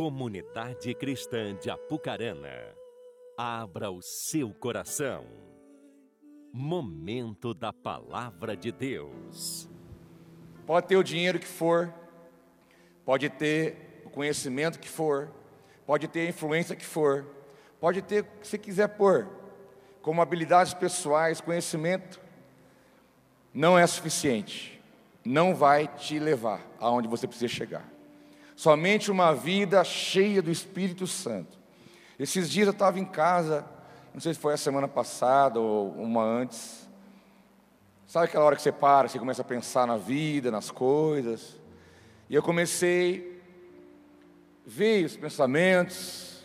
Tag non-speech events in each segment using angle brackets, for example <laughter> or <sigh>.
Comunidade Cristã de Apucarana, abra o seu coração. Momento da Palavra de Deus. Pode ter o dinheiro que for, pode ter o conhecimento que for, pode ter a influência que for, pode ter o que você quiser pôr, como habilidades pessoais, conhecimento, não é suficiente, não vai te levar aonde você precisa chegar. Somente uma vida cheia do Espírito Santo. Esses dias eu estava em casa, não sei se foi a semana passada ou uma antes. Sabe aquela hora que você para, você começa a pensar na vida, nas coisas. E eu comecei, ver os pensamentos,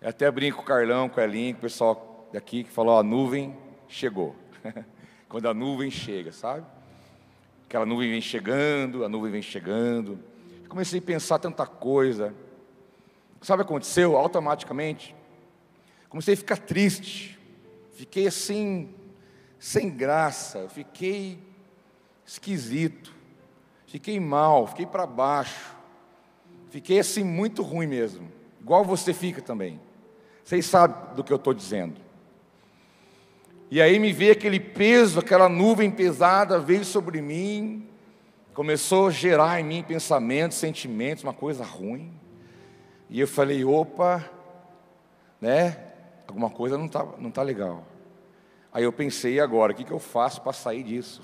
eu até brinco com o Carlão, com o Elinho, com o pessoal daqui que falou: a nuvem chegou. <laughs> Quando a nuvem chega, sabe? Aquela nuvem vem chegando, a nuvem vem chegando. Comecei a pensar tanta coisa. Sabe o que aconteceu? Automaticamente. Comecei a ficar triste. Fiquei assim, sem graça. Fiquei esquisito. Fiquei mal, fiquei para baixo. Fiquei assim muito ruim mesmo. Igual você fica também. Vocês sabem do que eu estou dizendo. E aí me veio aquele peso, aquela nuvem pesada veio sobre mim começou a gerar em mim pensamentos, sentimentos, uma coisa ruim. E eu falei, opa, né? Alguma coisa não está não tá legal. Aí eu pensei, agora, o que, que eu faço para sair disso?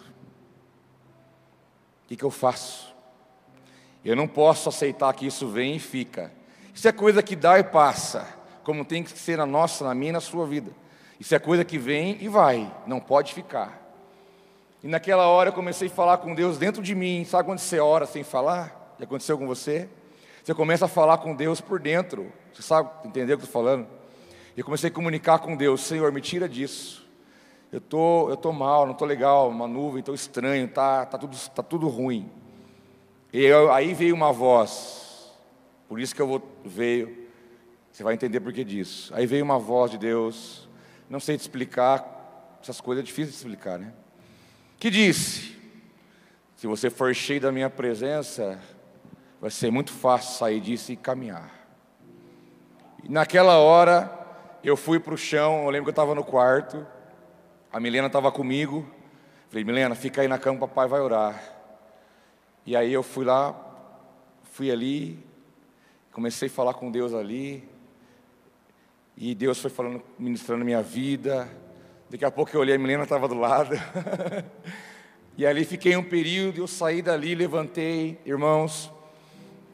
O que, que eu faço? Eu não posso aceitar que isso vem e fica. Isso é coisa que dá e passa, como tem que ser na nossa, na minha e na sua vida. Isso é coisa que vem e vai, não pode ficar. E naquela hora eu comecei a falar com Deus dentro de mim. Sabe quando você ora sem falar? Já aconteceu com você? Você começa a falar com Deus por dentro. Você sabe entender o que eu estou falando? E eu comecei a comunicar com Deus: Senhor, me tira disso. Eu tô, eu tô mal, não tô legal, uma nuvem, estou estranho, tá, tá tudo, tá tudo ruim. E eu, aí veio uma voz. Por isso que eu vou veio. Você vai entender por que disso. Aí veio uma voz de Deus. Não sei te explicar. Essas coisas é difícil de explicar, né? Que disse: Se você for cheio da minha presença, vai ser muito fácil sair disso e caminhar. E naquela hora, eu fui para o chão. Eu lembro que eu estava no quarto, a Milena estava comigo. Falei, Milena, fica aí na cama, papai vai orar. E aí eu fui lá, fui ali, comecei a falar com Deus ali. E Deus foi falando, ministrando minha vida. Daqui a pouco eu olhei, a Milena estava do lado. <laughs> e ali fiquei um período, eu saí dali, levantei. Irmãos,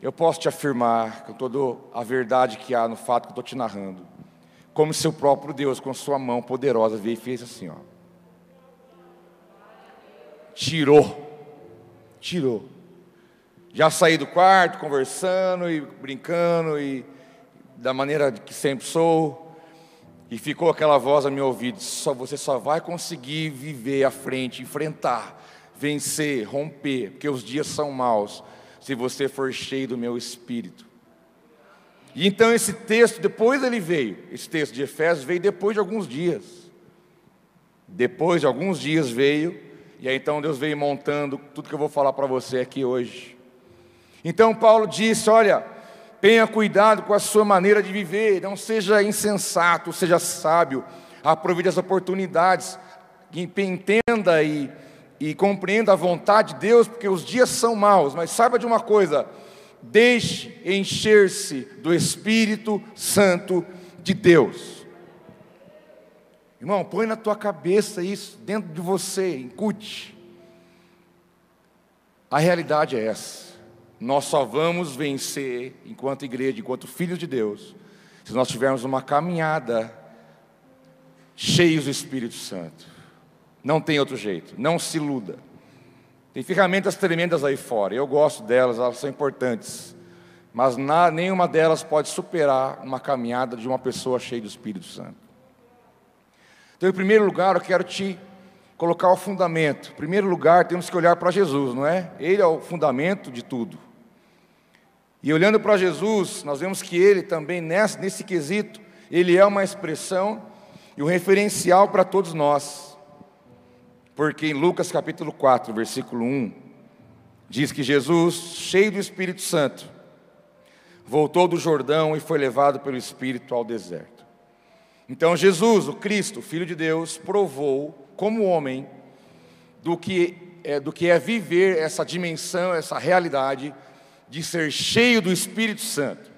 eu posso te afirmar com toda a verdade que há no fato que eu estou te narrando. Como seu próprio Deus, com sua mão poderosa, veio e fez assim, ó. Tirou. Tirou. Já saí do quarto, conversando e brincando e da maneira que sempre sou. E ficou aquela voz a meu ouvido: só você só vai conseguir viver à frente, enfrentar, vencer, romper, porque os dias são maus, se você for cheio do meu espírito. E então esse texto, depois ele veio, esse texto de Efésios veio depois de alguns dias. Depois de alguns dias veio, e aí então Deus veio montando tudo que eu vou falar para você aqui hoje. Então Paulo disse: Olha, Tenha cuidado com a sua maneira de viver, não seja insensato, seja sábio, aproveite as oportunidades, entenda e, e compreenda a vontade de Deus, porque os dias são maus, mas saiba de uma coisa: deixe encher-se do Espírito Santo de Deus. Irmão, põe na tua cabeça isso, dentro de você, incute. A realidade é essa. Nós só vamos vencer, enquanto igreja, enquanto filhos de Deus, se nós tivermos uma caminhada cheios do Espírito Santo. Não tem outro jeito, não se iluda. Tem ferramentas tremendas aí fora, eu gosto delas, elas são importantes, mas na, nenhuma delas pode superar uma caminhada de uma pessoa cheia do Espírito Santo. Então, em primeiro lugar, eu quero te colocar o fundamento. Em primeiro lugar, temos que olhar para Jesus, não é? Ele é o fundamento de tudo. E olhando para Jesus, nós vemos que ele também, nesse, nesse quesito, ele é uma expressão e um referencial para todos nós. Porque em Lucas capítulo 4, versículo 1, diz que Jesus, cheio do Espírito Santo, voltou do Jordão e foi levado pelo Espírito ao deserto. Então Jesus, o Cristo, Filho de Deus, provou como homem do que é, do que é viver essa dimensão, essa realidade de ser cheio do Espírito Santo.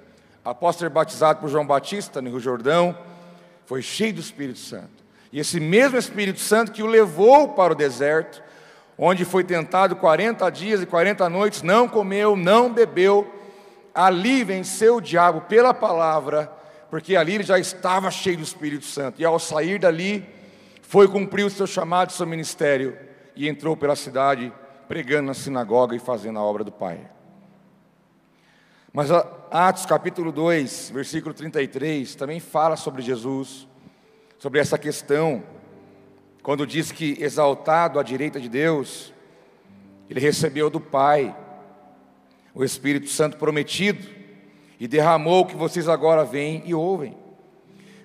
Após ser batizado por João Batista no Rio Jordão, foi cheio do Espírito Santo. E esse mesmo Espírito Santo que o levou para o deserto, onde foi tentado 40 dias e 40 noites, não comeu, não bebeu, ali venceu o diabo pela palavra, porque ali ele já estava cheio do Espírito Santo. E ao sair dali, foi cumprir o seu chamado, o seu ministério, e entrou pela cidade pregando na sinagoga e fazendo a obra do Pai. Mas Atos capítulo 2, versículo 33, também fala sobre Jesus, sobre essa questão, quando diz que exaltado à direita de Deus, ele recebeu do Pai o Espírito Santo prometido e derramou o que vocês agora veem e ouvem.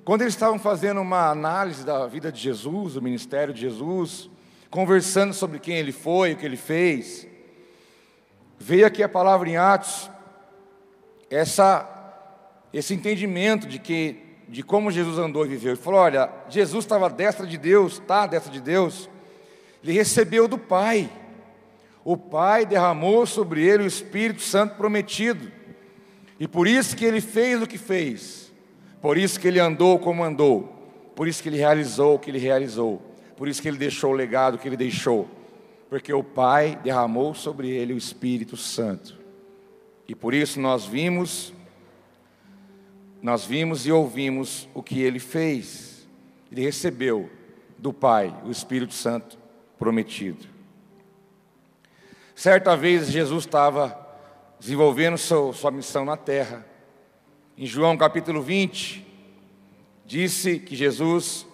Quando eles estavam fazendo uma análise da vida de Jesus, o ministério de Jesus, conversando sobre quem ele foi, o que ele fez, veio aqui a palavra em Atos, essa, esse entendimento de que de como Jesus andou e viveu. Ele falou: olha, Jesus estava à destra de Deus, está à destra de Deus, ele recebeu do Pai. O Pai derramou sobre ele o Espírito Santo prometido. E por isso que ele fez o que fez. Por isso que ele andou como andou. Por isso que ele realizou o que ele realizou. Por isso que ele deixou o legado que ele deixou. Porque o Pai derramou sobre ele o Espírito Santo. E por isso nós vimos, nós vimos e ouvimos o que ele fez. Ele recebeu do Pai o Espírito Santo prometido. Certa vez Jesus estava desenvolvendo sua missão na terra. Em João capítulo 20, disse que Jesus,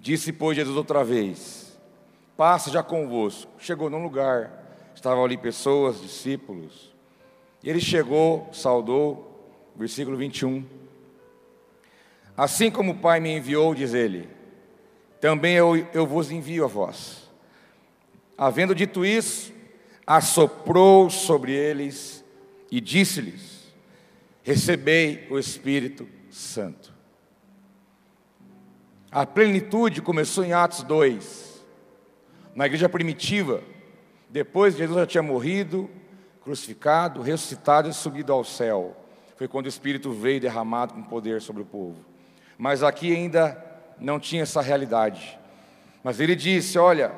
disse pois Jesus outra vez: Passa já convosco. Chegou num lugar, estavam ali pessoas, discípulos, ele chegou, saudou, versículo 21. Assim como o Pai me enviou, diz ele, também eu, eu vos envio a vós. Havendo dito isso, assoprou sobre eles e disse-lhes: Recebei o Espírito Santo. A plenitude começou em Atos 2, na igreja primitiva, depois Jesus já tinha morrido, crucificado, ressuscitado e subido ao céu. Foi quando o Espírito veio derramado com poder sobre o povo. Mas aqui ainda não tinha essa realidade. Mas ele disse: Olha,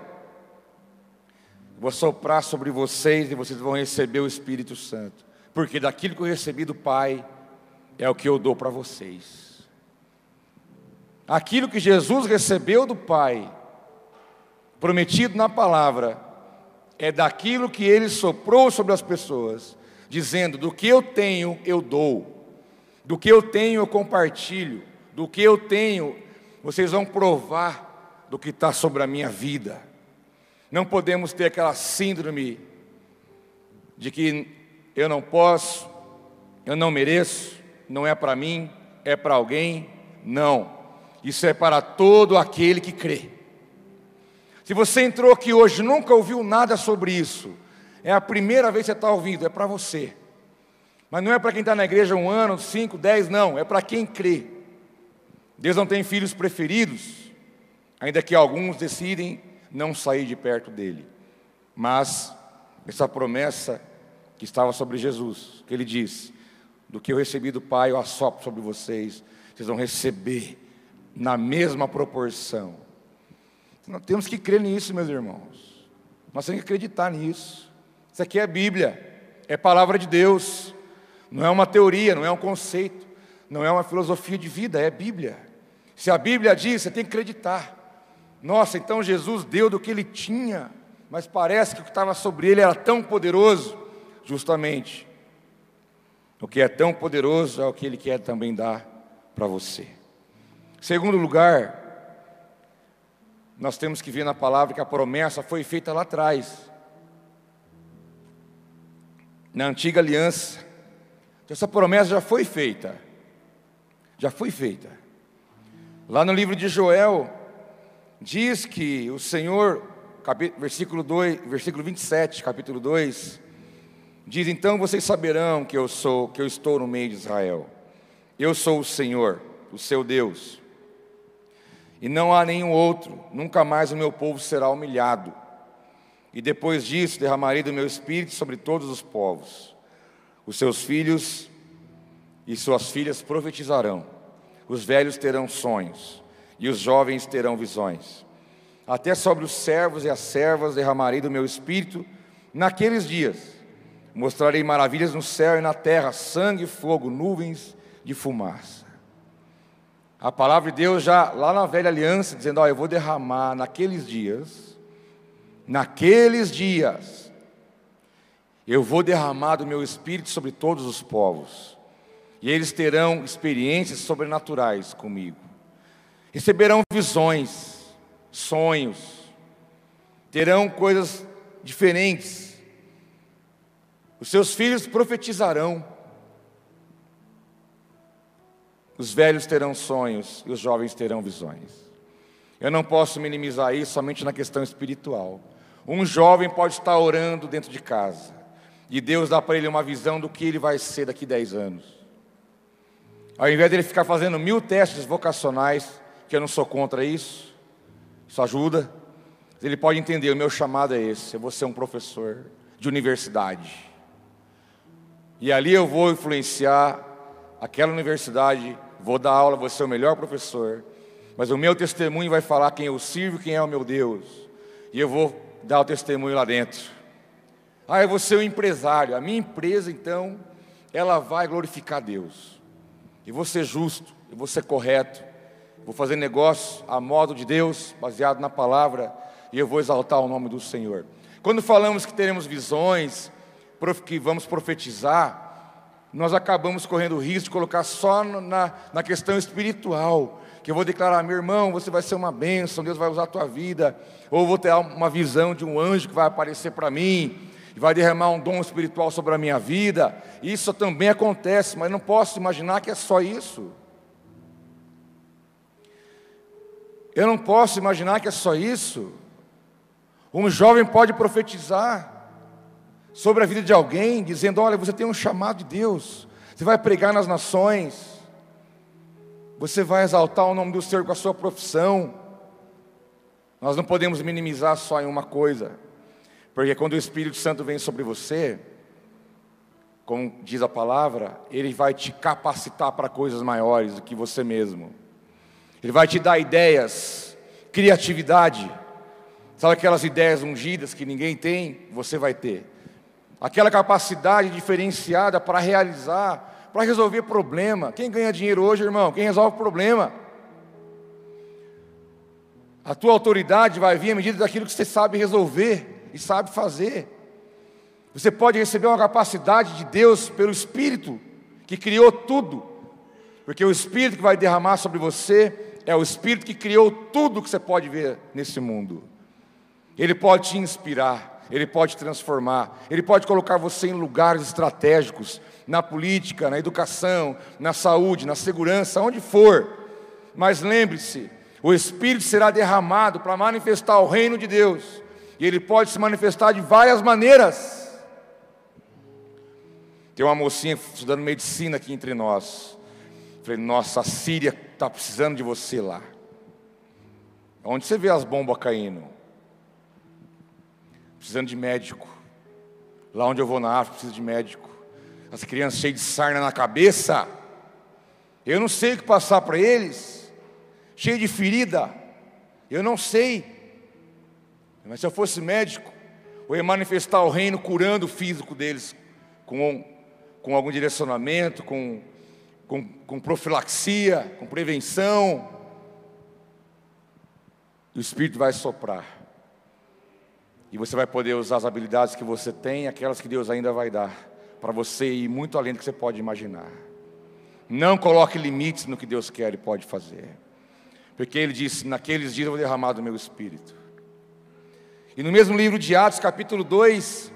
vou soprar sobre vocês e vocês vão receber o Espírito Santo, porque daquilo que eu recebi do Pai é o que eu dou para vocês. Aquilo que Jesus recebeu do Pai, prometido na palavra, é daquilo que ele soprou sobre as pessoas, dizendo: do que eu tenho, eu dou, do que eu tenho, eu compartilho, do que eu tenho, vocês vão provar do que está sobre a minha vida. Não podemos ter aquela síndrome de que eu não posso, eu não mereço, não é para mim, é para alguém. Não, isso é para todo aquele que crê. Se você entrou aqui hoje nunca ouviu nada sobre isso, é a primeira vez que você está ouvindo, é para você. Mas não é para quem está na igreja um ano, cinco, dez, não, é para quem crê. Deus não tem filhos preferidos, ainda que alguns decidem não sair de perto dele. Mas essa promessa que estava sobre Jesus, que ele diz: Do que eu recebi do Pai, eu assopro sobre vocês, vocês vão receber na mesma proporção. Nós temos que crer nisso, meus irmãos. Nós temos que acreditar nisso. Isso aqui é Bíblia, é palavra de Deus. Não é uma teoria, não é um conceito, não é uma filosofia de vida, é Bíblia. Se a Bíblia diz, você tem que acreditar. Nossa, então Jesus deu do que ele tinha, mas parece que o que estava sobre ele era tão poderoso, justamente. O que é tão poderoso é o que ele quer também dar para você. Segundo lugar, nós temos que ver na palavra que a promessa foi feita lá atrás, na antiga aliança. Então, essa promessa já foi feita, já foi feita. Lá no livro de Joel, diz que o Senhor, versículo, 2, versículo 27, capítulo 2, Diz: Então vocês saberão que eu sou, que eu estou no meio de Israel. Eu sou o Senhor, o seu Deus. E não há nenhum outro, nunca mais o meu povo será humilhado. E depois disso derramarei do meu espírito sobre todos os povos. Os seus filhos e suas filhas profetizarão. Os velhos terão sonhos e os jovens terão visões. Até sobre os servos e as servas derramarei do meu espírito naqueles dias Mostrarei maravilhas no céu e na terra, sangue, fogo, nuvens de fumaça. A palavra de Deus já lá na velha aliança, dizendo: Ó, eu vou derramar naqueles dias, naqueles dias, eu vou derramar do meu espírito sobre todos os povos, e eles terão experiências sobrenaturais comigo, receberão visões, sonhos, terão coisas diferentes, os seus filhos profetizarão. Os velhos terão sonhos e os jovens terão visões. Eu não posso minimizar isso somente na questão espiritual. Um jovem pode estar orando dentro de casa e Deus dá para ele uma visão do que ele vai ser daqui a 10 anos. Ao invés dele ficar fazendo mil testes vocacionais, que eu não sou contra isso, isso ajuda, ele pode entender: o meu chamado é esse, eu vou ser um professor de universidade. E ali eu vou influenciar aquela universidade, vou dar aula, vou ser o melhor professor. Mas o meu testemunho vai falar quem eu sirvo, quem é o meu Deus. E eu vou dar o testemunho lá dentro. Ah, eu vou ser um empresário. A minha empresa, então, ela vai glorificar Deus. E vou ser justo, e vou ser correto. Vou fazer negócio a modo de Deus, baseado na palavra, e eu vou exaltar o nome do Senhor. Quando falamos que teremos visões, que vamos profetizar, nós acabamos correndo o risco de colocar só na, na questão espiritual. Que eu vou declarar, meu irmão, você vai ser uma bênção, Deus vai usar a tua vida. Ou vou ter uma visão de um anjo que vai aparecer para mim e vai derramar um dom espiritual sobre a minha vida. Isso também acontece, mas não posso imaginar que é só isso. Eu não posso imaginar que é só isso. Um jovem pode profetizar sobre a vida de alguém, dizendo: Olha, você tem um chamado de Deus, você vai pregar nas nações, você vai exaltar o nome do Senhor com a sua profissão. Nós não podemos minimizar só em uma coisa, porque quando o Espírito Santo vem sobre você, como diz a palavra, ele vai te capacitar para coisas maiores do que você mesmo. Ele vai te dar ideias, criatividade. Sabe aquelas ideias ungidas que ninguém tem? Você vai ter aquela capacidade diferenciada para realizar, para resolver problema. Quem ganha dinheiro hoje, irmão? Quem resolve problema? A tua autoridade vai vir à medida daquilo que você sabe resolver e sabe fazer. Você pode receber uma capacidade de Deus pelo Espírito que criou tudo, porque o Espírito que vai derramar sobre você é o Espírito que criou tudo que você pode ver nesse mundo. Ele pode te inspirar, ele pode transformar, Ele pode colocar você em lugares estratégicos, na política, na educação, na saúde, na segurança, onde for. Mas lembre-se, o Espírito será derramado para manifestar o reino de Deus, e ele pode se manifestar de várias maneiras. Tem uma mocinha estudando medicina aqui entre nós. Falei, nossa, a Síria está precisando de você lá. Onde você vê as bombas caindo? Precisando de médico. Lá onde eu vou na África, preciso de médico. As crianças cheias de sarna na cabeça. Eu não sei o que passar para eles. Cheio de ferida. Eu não sei. Mas se eu fosse médico, eu ia manifestar o reino curando o físico deles com, com algum direcionamento, com, com, com profilaxia, com prevenção. O Espírito vai soprar. E você vai poder usar as habilidades que você tem, aquelas que Deus ainda vai dar, para você ir muito além do que você pode imaginar. Não coloque limites no que Deus quer e pode fazer. Porque Ele disse: Naqueles dias eu vou derramar do meu espírito. E no mesmo livro de Atos, capítulo 2,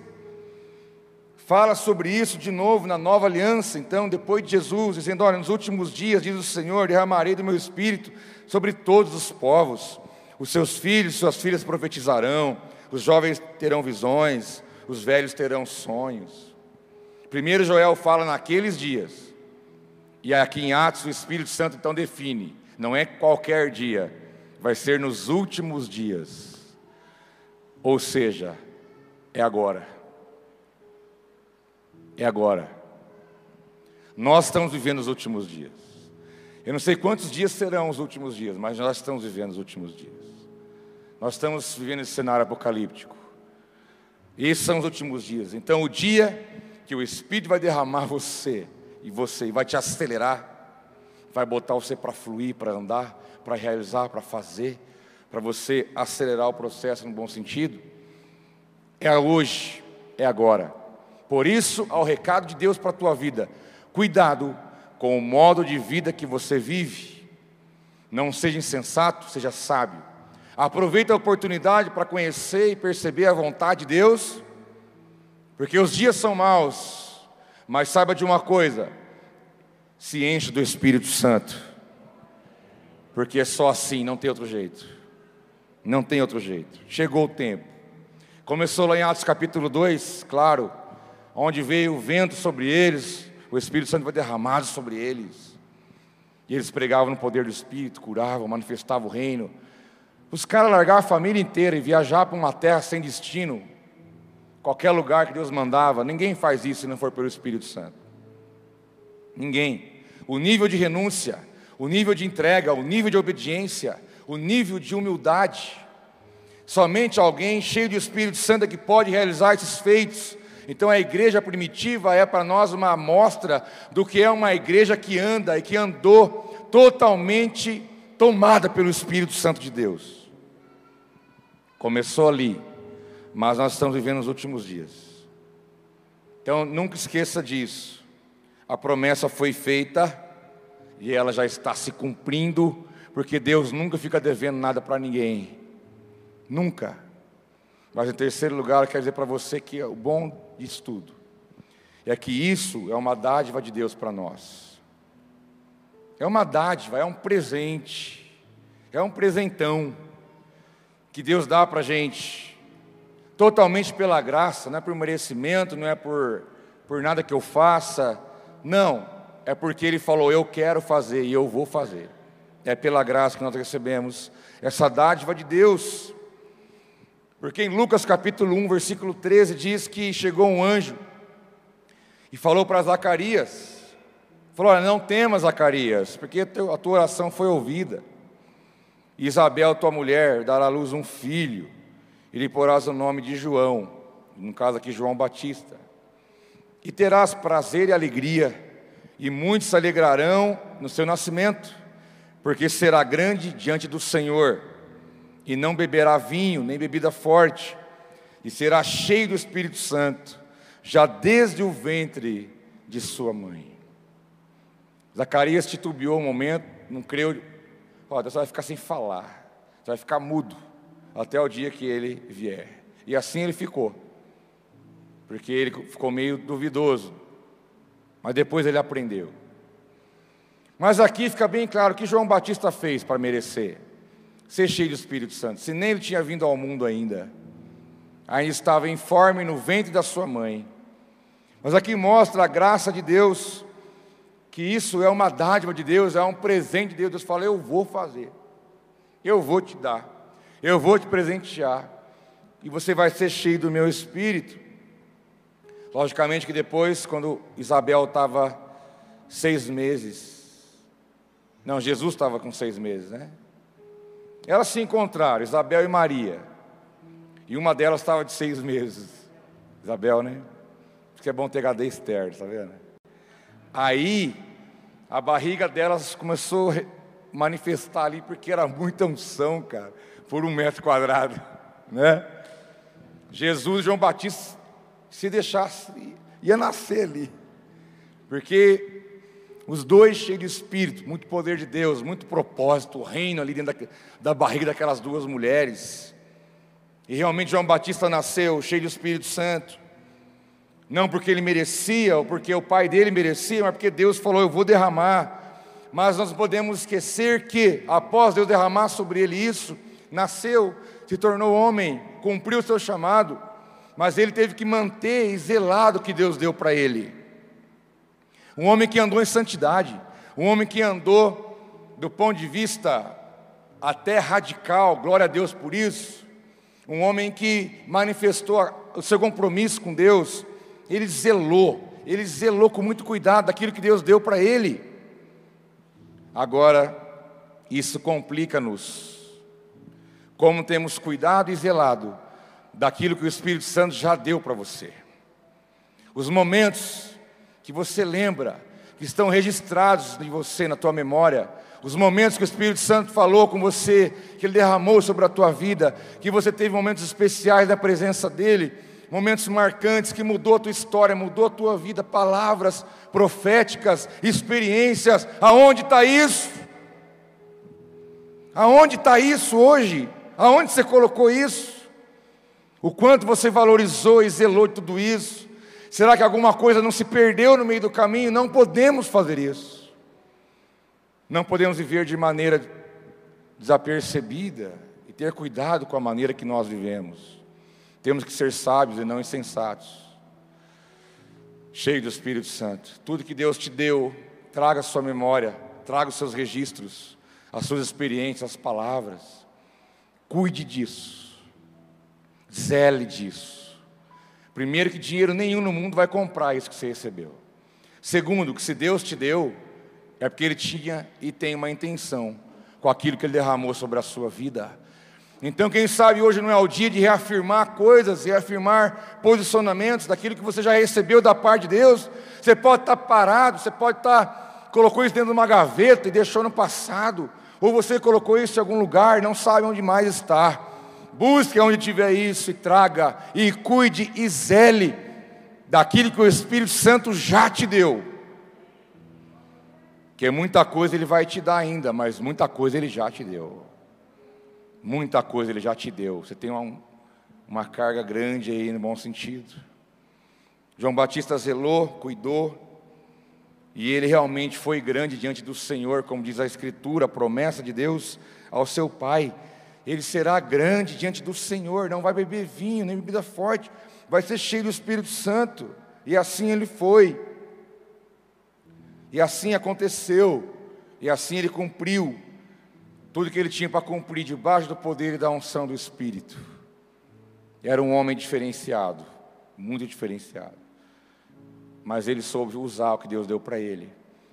fala sobre isso de novo na nova aliança. Então, depois de Jesus, dizendo: Olha, nos últimos dias, diz o Senhor, derramarei do meu espírito sobre todos os povos. Os seus filhos suas filhas profetizarão os jovens terão visões, os velhos terão sonhos. Primeiro Joel fala naqueles dias. E aqui em Atos o Espírito Santo então define, não é qualquer dia, vai ser nos últimos dias. Ou seja, é agora. É agora. Nós estamos vivendo os últimos dias. Eu não sei quantos dias serão os últimos dias, mas nós estamos vivendo os últimos dias. Nós estamos vivendo esse cenário apocalíptico. Esses são os últimos dias. Então, o dia que o Espírito vai derramar você e você, e vai te acelerar, vai botar você para fluir, para andar, para realizar, para fazer, para você acelerar o processo no bom sentido, é hoje, é agora. Por isso, ao recado de Deus para a tua vida, cuidado com o modo de vida que você vive. Não seja insensato, seja sábio. Aproveite a oportunidade para conhecer e perceber a vontade de Deus, porque os dias são maus, mas saiba de uma coisa: se enche do Espírito Santo, porque é só assim, não tem outro jeito. Não tem outro jeito. Chegou o tempo. Começou lá em Atos capítulo 2, claro, onde veio o vento sobre eles, o Espírito Santo foi derramado sobre eles. E eles pregavam no poder do Espírito, curavam, manifestavam o reino. Os caras largaram a família inteira e viajar para uma terra sem destino, qualquer lugar que Deus mandava. Ninguém faz isso se não for pelo Espírito Santo. Ninguém. O nível de renúncia, o nível de entrega, o nível de obediência, o nível de humildade. Somente alguém cheio do Espírito Santo é que pode realizar esses feitos então a igreja primitiva é para nós uma amostra do que é uma igreja que anda e que andou totalmente tomada pelo Espírito Santo de Deus. Começou ali, mas nós estamos vivendo os últimos dias. Então nunca esqueça disso. A promessa foi feita e ela já está se cumprindo, porque Deus nunca fica devendo nada para ninguém. Nunca. Mas em terceiro lugar, eu quero dizer para você que o bom disso tudo é que isso é uma dádiva de Deus para nós. É uma dádiva, é um presente, é um presentão que Deus dá para a gente, totalmente pela graça, não é por merecimento, não é por, por nada que eu faça, não, é porque Ele falou: Eu quero fazer e eu vou fazer. É pela graça que nós recebemos essa dádiva de Deus. Porque em Lucas capítulo 1, versículo 13, diz que chegou um anjo e falou para Zacarias: falou, Olha, não temas, Zacarias, porque a tua oração foi ouvida. Isabel, tua mulher, dará à luz um filho, e lhe porás o nome de João, no caso aqui João Batista. E terás prazer e alegria, e muitos se alegrarão no seu nascimento, porque será grande diante do Senhor e não beberá vinho, nem bebida forte, e será cheio do Espírito Santo, já desde o ventre de sua mãe. Zacarias titubeou um momento, não creu, Deus vai ficar sem falar, você vai ficar mudo, até o dia que ele vier. E assim ele ficou, porque ele ficou meio duvidoso, mas depois ele aprendeu. Mas aqui fica bem claro o que João Batista fez para merecer ser cheio do Espírito Santo, se nem ele tinha vindo ao mundo ainda, ainda estava informe no ventre da sua mãe. Mas aqui mostra a graça de Deus, que isso é uma dádiva de Deus, é um presente de Deus. Deus fala: Eu vou fazer, eu vou te dar, eu vou te presentear, e você vai ser cheio do meu espírito. Logicamente que depois, quando Isabel estava seis meses, não, Jesus estava com seis meses, né? Elas se encontraram, Isabel e Maria. E uma delas estava de seis meses. Isabel, né? Porque é bom ter HD externo, tá vendo? Aí, a barriga delas começou a manifestar ali, porque era muita unção, cara, por um metro quadrado, <laughs> né? Jesus João Batista, se deixasse, ia nascer ali. Porque os dois cheios de espírito, muito poder de Deus, muito propósito, o reino ali dentro da, da barriga daquelas duas mulheres. E realmente João Batista nasceu cheio de Espírito Santo. Não porque ele merecia, ou porque o pai dele merecia, mas porque Deus falou: Eu vou derramar. Mas nós podemos esquecer que, após Deus derramar sobre ele isso, nasceu, se tornou homem, cumpriu o seu chamado, mas ele teve que manter e zelar do que Deus deu para ele. um homem que andou em santidade, um homem que andou do ponto de vista até radical, glória a Deus por isso, um homem que manifestou o seu compromisso com Deus, ele zelou, ele zelou com muito cuidado daquilo que Deus deu para ele. Agora, isso complica-nos. Como temos cuidado e zelado daquilo que o Espírito Santo já deu para você. Os momentos que você lembra, que estão registrados em você, na tua memória, os momentos que o Espírito Santo falou com você, que ele derramou sobre a tua vida, que você teve momentos especiais da presença dele, momentos marcantes que mudou a tua história, mudou a tua vida, palavras proféticas, experiências. Aonde está isso? Aonde está isso hoje? Aonde você colocou isso? O quanto você valorizou e zelou tudo isso? Será que alguma coisa não se perdeu no meio do caminho? Não podemos fazer isso. Não podemos viver de maneira desapercebida e ter cuidado com a maneira que nós vivemos. Temos que ser sábios e não insensatos. Cheio do Espírito Santo. Tudo que Deus te deu, traga a sua memória, traga os seus registros, as suas experiências, as palavras. Cuide disso. Zele disso. Primeiro, que dinheiro nenhum no mundo vai comprar isso que você recebeu. Segundo, que se Deus te deu, é porque Ele tinha e tem uma intenção com aquilo que Ele derramou sobre a sua vida. Então, quem sabe hoje não é o dia de reafirmar coisas, reafirmar posicionamentos daquilo que você já recebeu da parte de Deus. Você pode estar parado, você pode estar, colocou isso dentro de uma gaveta e deixou no passado, ou você colocou isso em algum lugar e não sabe onde mais está. Busque onde tiver isso e traga, e cuide e zele daquilo que o Espírito Santo já te deu. Que muita coisa ele vai te dar ainda, mas muita coisa ele já te deu. Muita coisa Ele já te deu. Você tem uma, uma carga grande aí no bom sentido. João Batista zelou, cuidou, e ele realmente foi grande diante do Senhor, como diz a Escritura, a promessa de Deus ao seu Pai. Ele será grande diante do Senhor, não vai beber vinho, nem bebida forte, vai ser cheio do Espírito Santo. E assim ele foi. E assim aconteceu. E assim ele cumpriu tudo que ele tinha para cumprir debaixo do poder e da unção do Espírito. Era um homem diferenciado, muito diferenciado. Mas ele soube usar o que Deus deu para ele.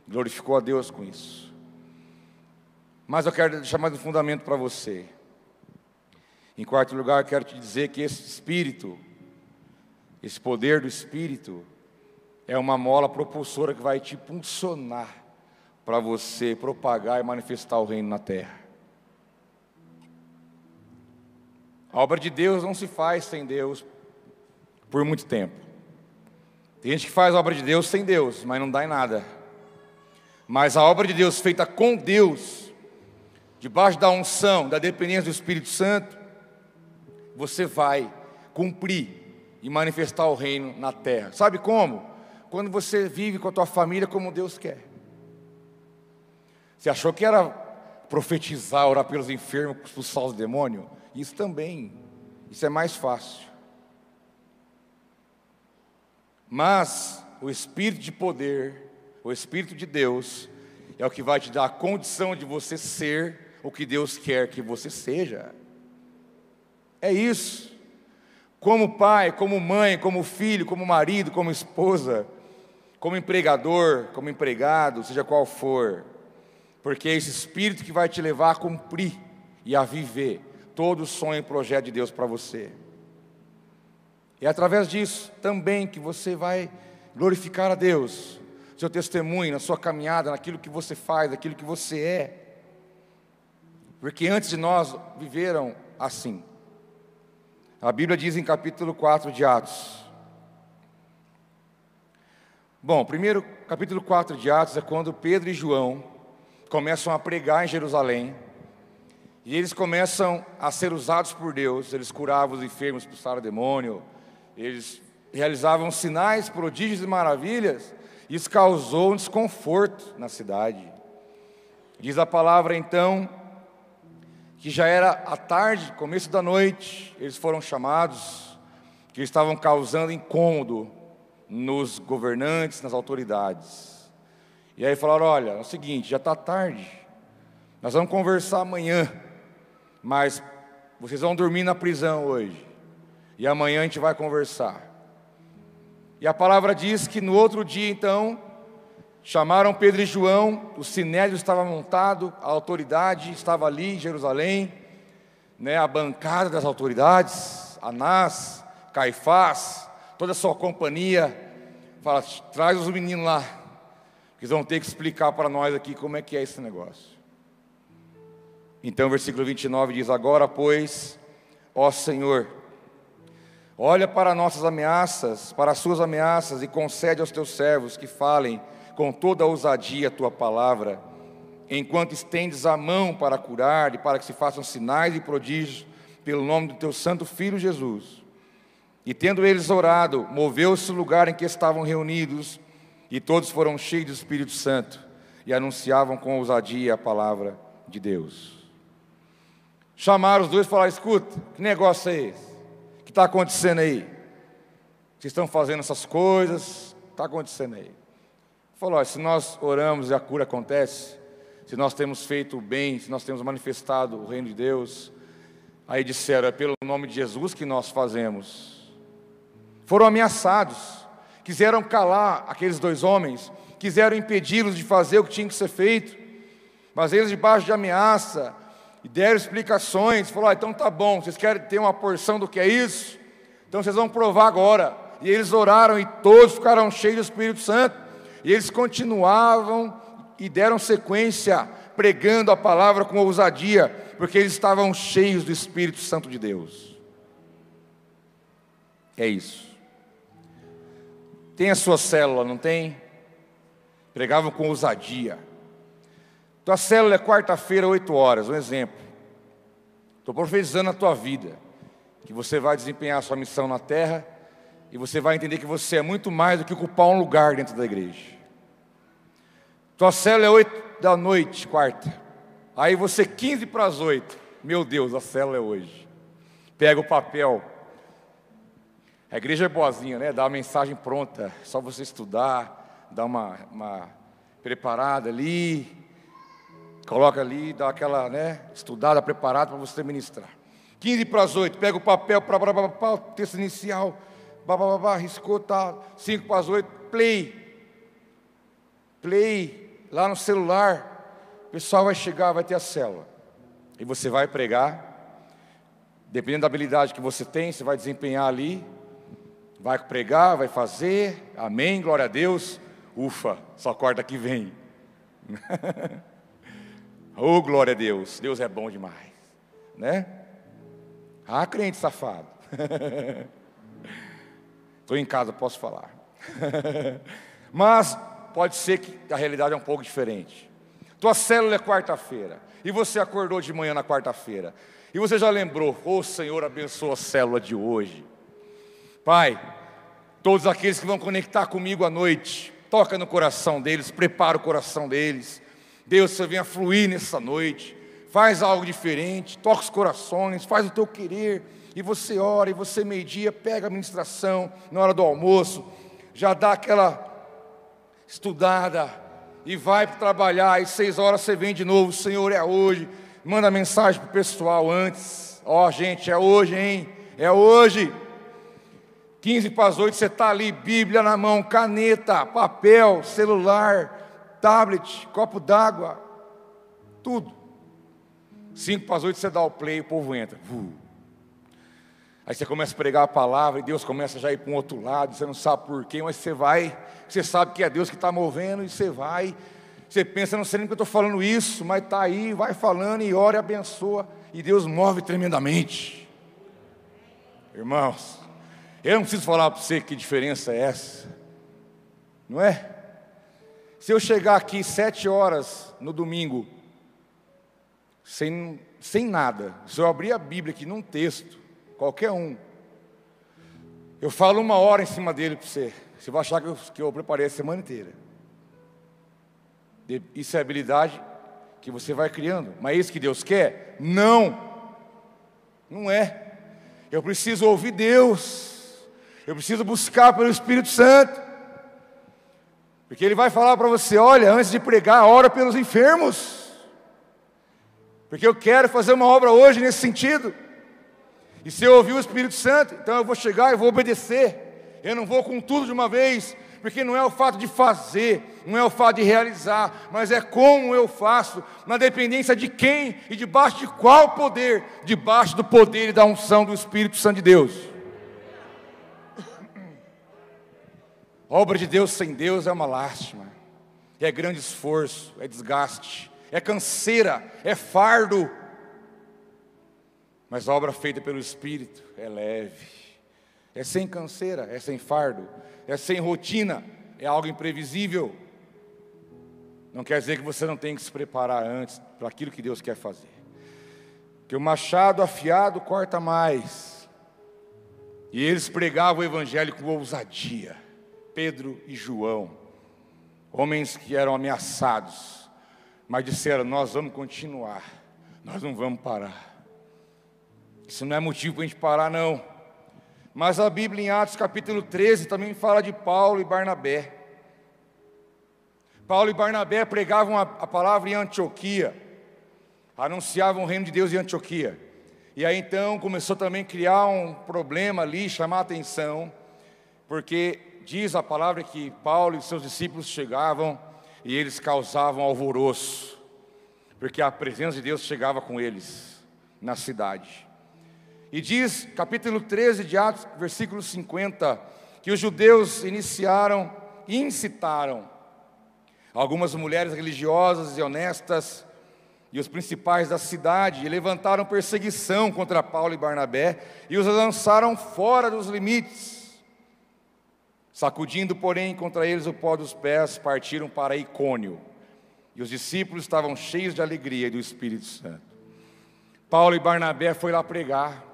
Glorificou a Deus com isso. Mas eu quero deixar mais um fundamento para você. Em quarto lugar, eu quero te dizer que esse Espírito, esse poder do Espírito, é uma mola propulsora que vai te impulsionar para você propagar e manifestar o reino na terra. A obra de Deus não se faz sem Deus por muito tempo. Tem gente que faz a obra de Deus sem Deus, mas não dá em nada. Mas a obra de Deus feita com Deus, debaixo da unção, da dependência do Espírito Santo, você vai cumprir e manifestar o reino na terra. Sabe como? Quando você vive com a tua família como Deus quer. Você achou que era profetizar, orar pelos enfermos, expulsar os demônios? Isso também, isso é mais fácil. Mas o Espírito de poder, o Espírito de Deus, é o que vai te dar a condição de você ser o que Deus quer que você seja. É isso. Como pai, como mãe, como filho, como marido, como esposa, como empregador, como empregado, seja qual for, porque é esse Espírito que vai te levar a cumprir e a viver todo sonho e projeto de Deus para você. É através disso também que você vai glorificar a Deus, seu testemunho, na sua caminhada, naquilo que você faz, naquilo que você é. Porque antes de nós viveram assim. A Bíblia diz em capítulo 4 de Atos. Bom, primeiro capítulo 4 de Atos é quando Pedro e João começam a pregar em Jerusalém e eles começam a ser usados por Deus, eles curavam os enfermos, expulsaram demônio, eles realizavam sinais, prodígios e maravilhas, isso causou um desconforto na cidade. Diz a palavra então, que já era a tarde, começo da noite, eles foram chamados, que estavam causando incômodo nos governantes, nas autoridades. E aí falaram: olha, é o seguinte, já está tarde, nós vamos conversar amanhã, mas vocês vão dormir na prisão hoje, e amanhã a gente vai conversar. E a palavra diz que no outro dia, então, chamaram Pedro e João, o sinédrio estava montado, a autoridade estava ali em Jerusalém, né, a bancada das autoridades, Anás, Caifás, toda a sua companhia, fala, traz os meninos lá, que vão ter que explicar para nós aqui como é que é esse negócio. Então, versículo 29 diz: Agora, pois, ó Senhor, olha para nossas ameaças, para as suas ameaças, e concede aos teus servos que falem com toda a ousadia a tua palavra, enquanto estendes a mão para curar e para que se façam sinais e prodígios pelo nome do teu santo filho Jesus. E tendo eles orado, moveu-se o lugar em que estavam reunidos, e todos foram cheios do Espírito Santo e anunciavam com ousadia a palavra de Deus. Chamaram os dois e falaram: escuta, que negócio é esse? O que está acontecendo aí? Vocês estão fazendo essas coisas, está acontecendo aí? Falou: se nós oramos e a cura acontece, se nós temos feito o bem, se nós temos manifestado o reino de Deus, aí disseram: é pelo nome de Jesus que nós fazemos foram ameaçados, quiseram calar aqueles dois homens, quiseram impedi-los de fazer o que tinha que ser feito, mas eles, debaixo de ameaça, e deram explicações, falaram: ah, então tá bom, vocês querem ter uma porção do que é isso? Então vocês vão provar agora. E eles oraram e todos ficaram cheios do Espírito Santo, e eles continuavam e deram sequência pregando a palavra com ousadia, porque eles estavam cheios do Espírito Santo de Deus. É isso. Tem a sua célula, não tem? Pregavam com ousadia. Tua célula é quarta-feira, 8 horas, um exemplo. Estou profetizando a tua vida, que você vai desempenhar a sua missão na terra e você vai entender que você é muito mais do que ocupar um lugar dentro da igreja. Tua célula é 8 da noite, quarta. Aí você 15 para as 8. Meu Deus, a célula é hoje. Pega o papel, a igreja é boazinha, né? Dá a mensagem pronta, só você estudar, dá uma, uma preparada ali, coloca ali, dá aquela, né? Estudada, preparada para você ministrar. 15 para as 8, pega o papel, para o texto inicial, babá, riscou, tá. 5 para as 8, play. Play, lá no celular. O pessoal vai chegar, vai ter a célula. E você vai pregar. Dependendo da habilidade que você tem, você vai desempenhar ali vai pregar, vai fazer, amém, glória a Deus. Ufa, só corda que vem. <laughs> oh, glória a Deus, Deus é bom demais, né? Ah, crente safado. <laughs> Estou em casa, posso falar. <laughs> Mas pode ser que a realidade é um pouco diferente. Tua célula é quarta-feira, e você acordou de manhã na quarta-feira, e você já lembrou, oh Senhor, abençoa a célula de hoje. Pai, todos aqueles que vão conectar comigo à noite, toca no coração deles, prepara o coração deles. Deus, você venha fluir nessa noite, faz algo diferente, toca os corações, faz o teu querer, e você ora, e você meio-dia pega a ministração na hora do almoço, já dá aquela estudada, e vai trabalhar, e seis horas você vem de novo, Senhor, é hoje, manda mensagem para o pessoal antes, ó oh, gente, é hoje, hein? É hoje. 15 para as 8, você está ali, Bíblia na mão, caneta, papel, celular, tablet, copo d'água, tudo. 5 para as 8 você dá o play, o povo entra. Aí você começa a pregar a palavra e Deus começa já a ir para um outro lado, você não sabe porquê, mas você vai, você sabe que é Deus que está movendo e você vai. Você pensa, não sei nem que eu estou falando isso, mas está aí, vai falando e ora e abençoa, e Deus move tremendamente. Irmãos, eu não preciso falar para você que diferença é essa, não é? Se eu chegar aqui sete horas no domingo, sem, sem nada, se eu abrir a Bíblia aqui num texto, qualquer um, eu falo uma hora em cima dele para você, você vai achar que eu, que eu preparei a semana inteira. Isso é habilidade que você vai criando, mas é isso que Deus quer? Não, não é. Eu preciso ouvir Deus. Eu preciso buscar pelo Espírito Santo. Porque ele vai falar para você: olha, antes de pregar, ora pelos enfermos. Porque eu quero fazer uma obra hoje nesse sentido. E se eu ouvir o Espírito Santo, então eu vou chegar e vou obedecer. Eu não vou com tudo de uma vez, porque não é o fato de fazer, não é o fato de realizar, mas é como eu faço, na dependência de quem e debaixo de qual poder, debaixo do poder e da unção do Espírito Santo de Deus. Obra de Deus sem Deus é uma lástima, é grande esforço, é desgaste, é canseira, é fardo. Mas a obra feita pelo Espírito é leve, é sem canseira, é sem fardo, é sem rotina, é algo imprevisível. Não quer dizer que você não tem que se preparar antes para aquilo que Deus quer fazer. Que o machado afiado corta mais. E eles pregavam o evangelho com ousadia. Pedro e João, homens que eram ameaçados, mas disseram: Nós vamos continuar, nós não vamos parar. Isso não é motivo para a gente parar, não. Mas a Bíblia, em Atos capítulo 13, também fala de Paulo e Barnabé. Paulo e Barnabé pregavam a, a palavra em Antioquia, anunciavam o reino de Deus em Antioquia. E aí então começou também a criar um problema ali, chamar a atenção, porque diz a palavra que Paulo e seus discípulos chegavam e eles causavam alvoroço, porque a presença de Deus chegava com eles na cidade. E diz, capítulo 13 de Atos, versículo 50, que os judeus iniciaram, incitaram algumas mulheres religiosas e honestas e os principais da cidade e levantaram perseguição contra Paulo e Barnabé e os lançaram fora dos limites. Sacudindo, porém, contra eles o pó dos pés, partiram para Icônio. E os discípulos estavam cheios de alegria e do Espírito Santo. Paulo e Barnabé foi lá pregar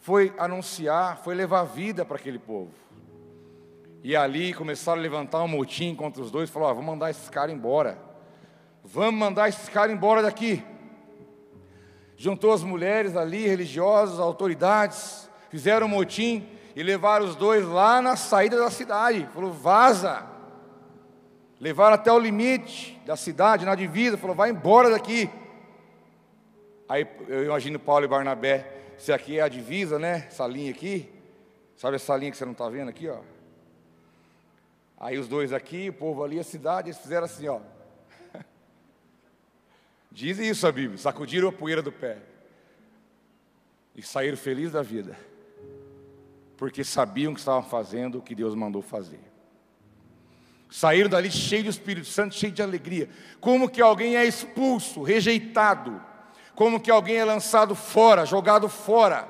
foi anunciar, foi levar vida para aquele povo. E ali começaram a levantar um motim contra os dois, falou: ah, vamos mandar esses caras embora. Vamos mandar esses caras embora daqui. Juntou as mulheres ali, religiosas, autoridades, fizeram um motim e levaram os dois lá na saída da cidade. Falou: vaza. Levaram até o limite da cidade, na divisa, falou: vai embora daqui. Aí eu imagino Paulo e Barnabé isso aqui é a divisa, né? Essa linha aqui. Sabe essa linha que você não está vendo aqui, ó? Aí os dois aqui, o povo ali, a cidade, eles fizeram assim, ó. <laughs> Diz isso a Bíblia, sacudiram a poeira do pé. E saíram felizes da vida. Porque sabiam que estavam fazendo o que Deus mandou fazer. Saíram dali cheios do Espírito Santo, cheios de alegria. Como que alguém é expulso, rejeitado, como que alguém é lançado fora, jogado fora,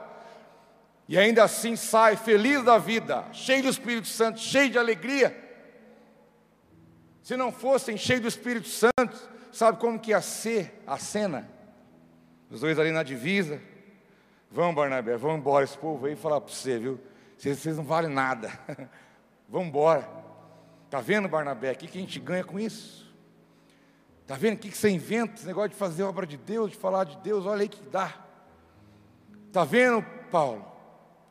e ainda assim sai feliz da vida, cheio do Espírito Santo, cheio de alegria. Se não fossem cheios do Espírito Santo, sabe como que ia ser a cena? Os dois ali na divisa, vamos Barnabé, vamos embora, esse povo aí falar para você, viu? Vocês, não valem nada, <laughs> vamos embora. Está vendo Barnabé, o que, que a gente ganha com isso? Está vendo o que você inventa? Esse negócio de fazer obra de Deus, de falar de Deus, olha aí que dá. Está vendo, Paulo?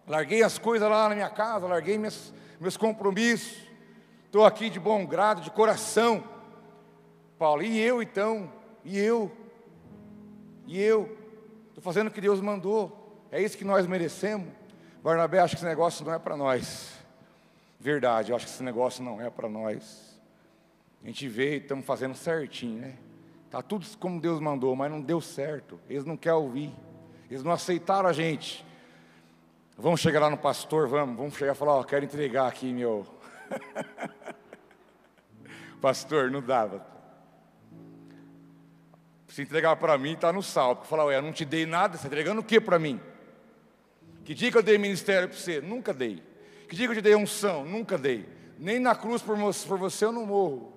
Larguei as coisas lá na minha casa, larguei meus, meus compromissos. Estou aqui de bom grado, de coração. Paulo, e eu então? E eu? E eu? Estou fazendo o que Deus mandou. É isso que nós merecemos. Barnabé, acho que esse negócio não é para nós. Verdade, eu acho que esse negócio não é para nós. A gente vê e estamos fazendo certinho, né? Está tudo como Deus mandou, mas não deu certo. Eles não querem ouvir. Eles não aceitaram a gente. Vamos chegar lá no pastor, vamos. Vamos chegar e falar, ó, quero entregar aqui meu... <laughs> pastor, não dava. Se entregar para mim, está no salto. Falar, ué, eu não te dei nada, está entregando o que para mim? Que dia que eu dei ministério para você? Nunca dei. Que dia que eu te dei unção? Nunca dei. Nem na cruz por você eu não morro.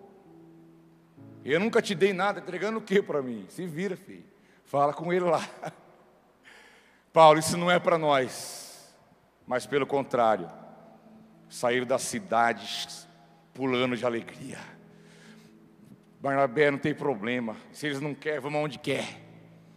Eu nunca te dei nada, entregando o que para mim? Se vira, filho. Fala com ele lá. <laughs> Paulo, isso não é para nós, mas pelo contrário, sair das cidades pulando de alegria. Barnabé não tem problema, se eles não querem, vamos aonde quer,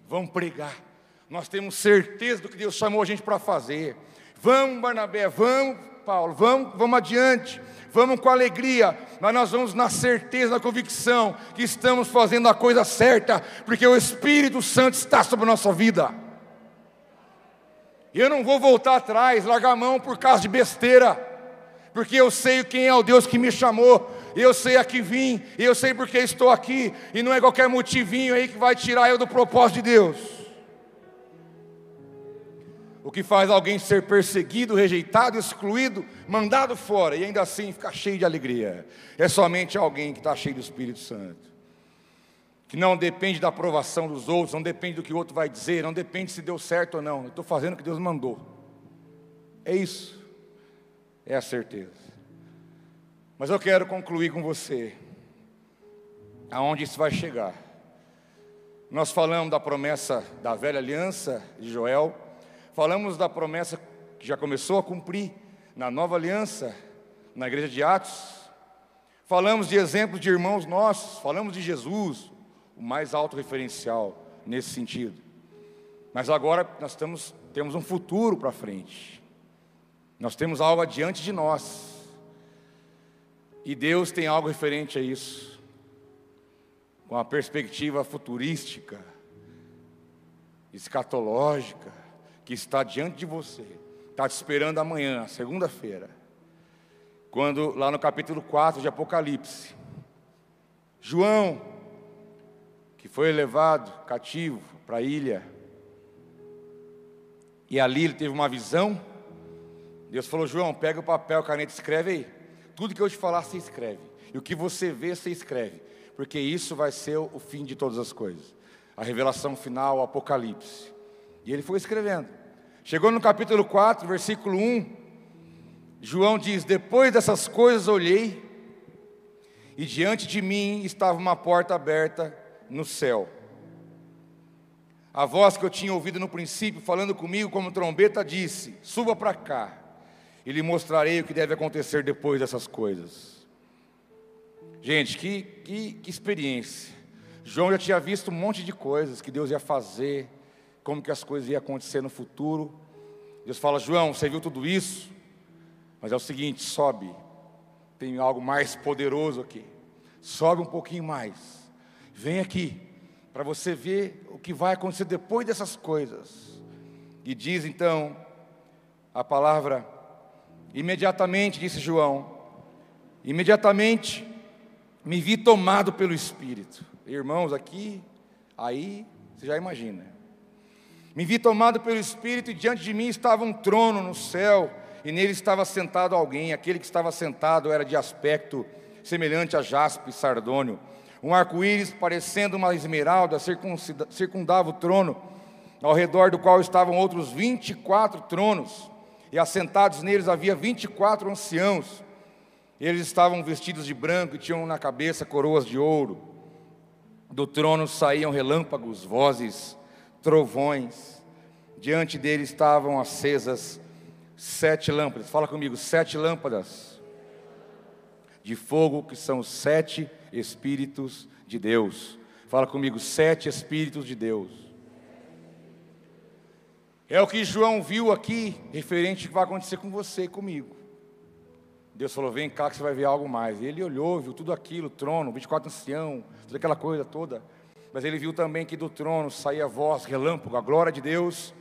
vamos pregar. Nós temos certeza do que Deus chamou a gente para fazer. Vamos, Barnabé, vamos Paulo, vamos, vamos adiante, vamos com alegria, mas nós vamos na certeza, na convicção que estamos fazendo a coisa certa, porque o Espírito Santo está sobre a nossa vida. Eu não vou voltar atrás, largar a mão por causa de besteira, porque eu sei quem é o Deus que me chamou, eu sei a que vim, eu sei porque estou aqui, e não é qualquer motivinho aí que vai tirar eu do propósito de Deus. O que faz alguém ser perseguido, rejeitado, excluído, mandado fora e ainda assim ficar cheio de alegria, é somente alguém que está cheio do Espírito Santo que não depende da aprovação dos outros, não depende do que o outro vai dizer, não depende se deu certo ou não. Eu estou fazendo o que Deus mandou. É isso. É a certeza. Mas eu quero concluir com você aonde isso vai chegar. Nós falamos da promessa da velha aliança de Joel, falamos da promessa que já começou a cumprir na nova aliança, na igreja de Atos, falamos de exemplos de irmãos nossos, falamos de Jesus, o mais alto referencial nesse sentido. Mas agora nós estamos, temos um futuro para frente. Nós temos algo adiante de nós. E Deus tem algo referente a isso. Com a perspectiva futurística, escatológica, que está diante de você. Está te esperando amanhã, segunda-feira. Quando, lá no capítulo 4 de Apocalipse, João, que foi levado cativo para a ilha, e ali ele teve uma visão. Deus falou: João, pega o papel, caneta, escreve aí. Tudo que eu te falar, você escreve. E o que você vê, você escreve. Porque isso vai ser o fim de todas as coisas. A revelação final, o Apocalipse. E ele foi escrevendo. Chegou no capítulo 4, versículo 1. João diz: Depois dessas coisas olhei, e diante de mim estava uma porta aberta no céu. A voz que eu tinha ouvido no princípio, falando comigo como trombeta, disse: Suba para cá, e lhe mostrarei o que deve acontecer depois dessas coisas. Gente, que, que, que experiência. João já tinha visto um monte de coisas que Deus ia fazer, como que as coisas iam acontecer no futuro. Deus fala: João, você viu tudo isso? Mas é o seguinte: sobe, tem algo mais poderoso aqui. Sobe um pouquinho mais. Vem aqui, para você ver o que vai acontecer depois dessas coisas. E diz então a palavra, imediatamente, disse João, imediatamente me vi tomado pelo Espírito. Irmãos, aqui, aí, você já imagina. Me vi tomado pelo Espírito e diante de mim estava um trono no céu, e nele estava sentado alguém. Aquele que estava sentado era de aspecto semelhante a jaspe e sardônio um arco-íris parecendo uma esmeralda circundava o trono, ao redor do qual estavam outros 24 tronos, e assentados neles havia 24 anciãos. Eles estavam vestidos de branco e tinham na cabeça coroas de ouro. Do trono saíam relâmpagos, vozes, trovões. Diante deles estavam acesas sete lâmpadas. Fala comigo, sete lâmpadas de fogo, que são sete Espíritos de Deus. Fala comigo, sete Espíritos de Deus. É o que João viu aqui, referente ao que vai acontecer com você e comigo. Deus falou: Vem cá que você vai ver algo mais. E ele olhou, viu tudo aquilo, trono, 24 ancião, toda aquela coisa toda. Mas ele viu também que do trono saía voz, relâmpago, a glória de Deus.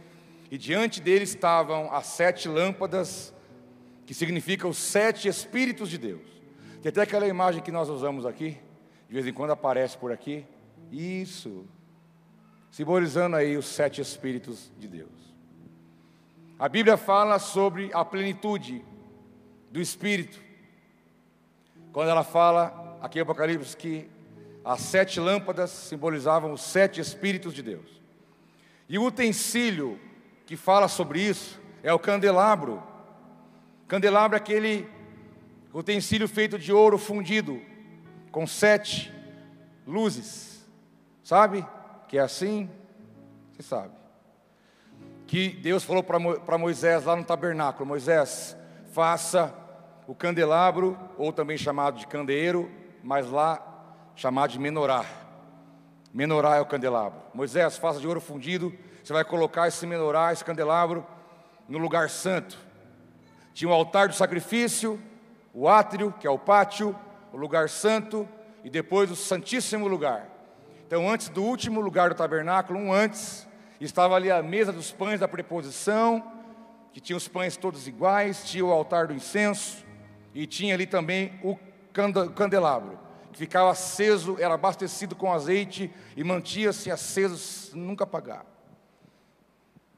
E diante dele estavam as sete lâmpadas, que significam os sete Espíritos de Deus. Tem até aquela imagem que nós usamos aqui, de vez em quando aparece por aqui. Isso. Simbolizando aí os sete Espíritos de Deus. A Bíblia fala sobre a plenitude do Espírito. Quando ela fala, aqui em Apocalipse, que as sete lâmpadas simbolizavam os sete Espíritos de Deus. E o utensílio que fala sobre isso é o candelabro. Candelabro é aquele utensílio feito de ouro fundido, com sete luzes, sabe? Que é assim, você sabe. Que Deus falou para Moisés lá no tabernáculo: Moisés, faça o candelabro, ou também chamado de candeeiro, mas lá chamado de menorá. Menorá é o candelabro. Moisés, faça de ouro fundido, você vai colocar esse menorá, esse candelabro, no lugar santo Tinha o altar do sacrifício, o átrio, que é o pátio, o lugar santo e depois o santíssimo lugar. Então, antes do último lugar do tabernáculo, um antes, estava ali a mesa dos pães da preposição, que tinha os pães todos iguais, tinha o altar do incenso e tinha ali também o candelabro, ficava aceso, era abastecido com azeite e mantinha-se aceso, nunca apagar.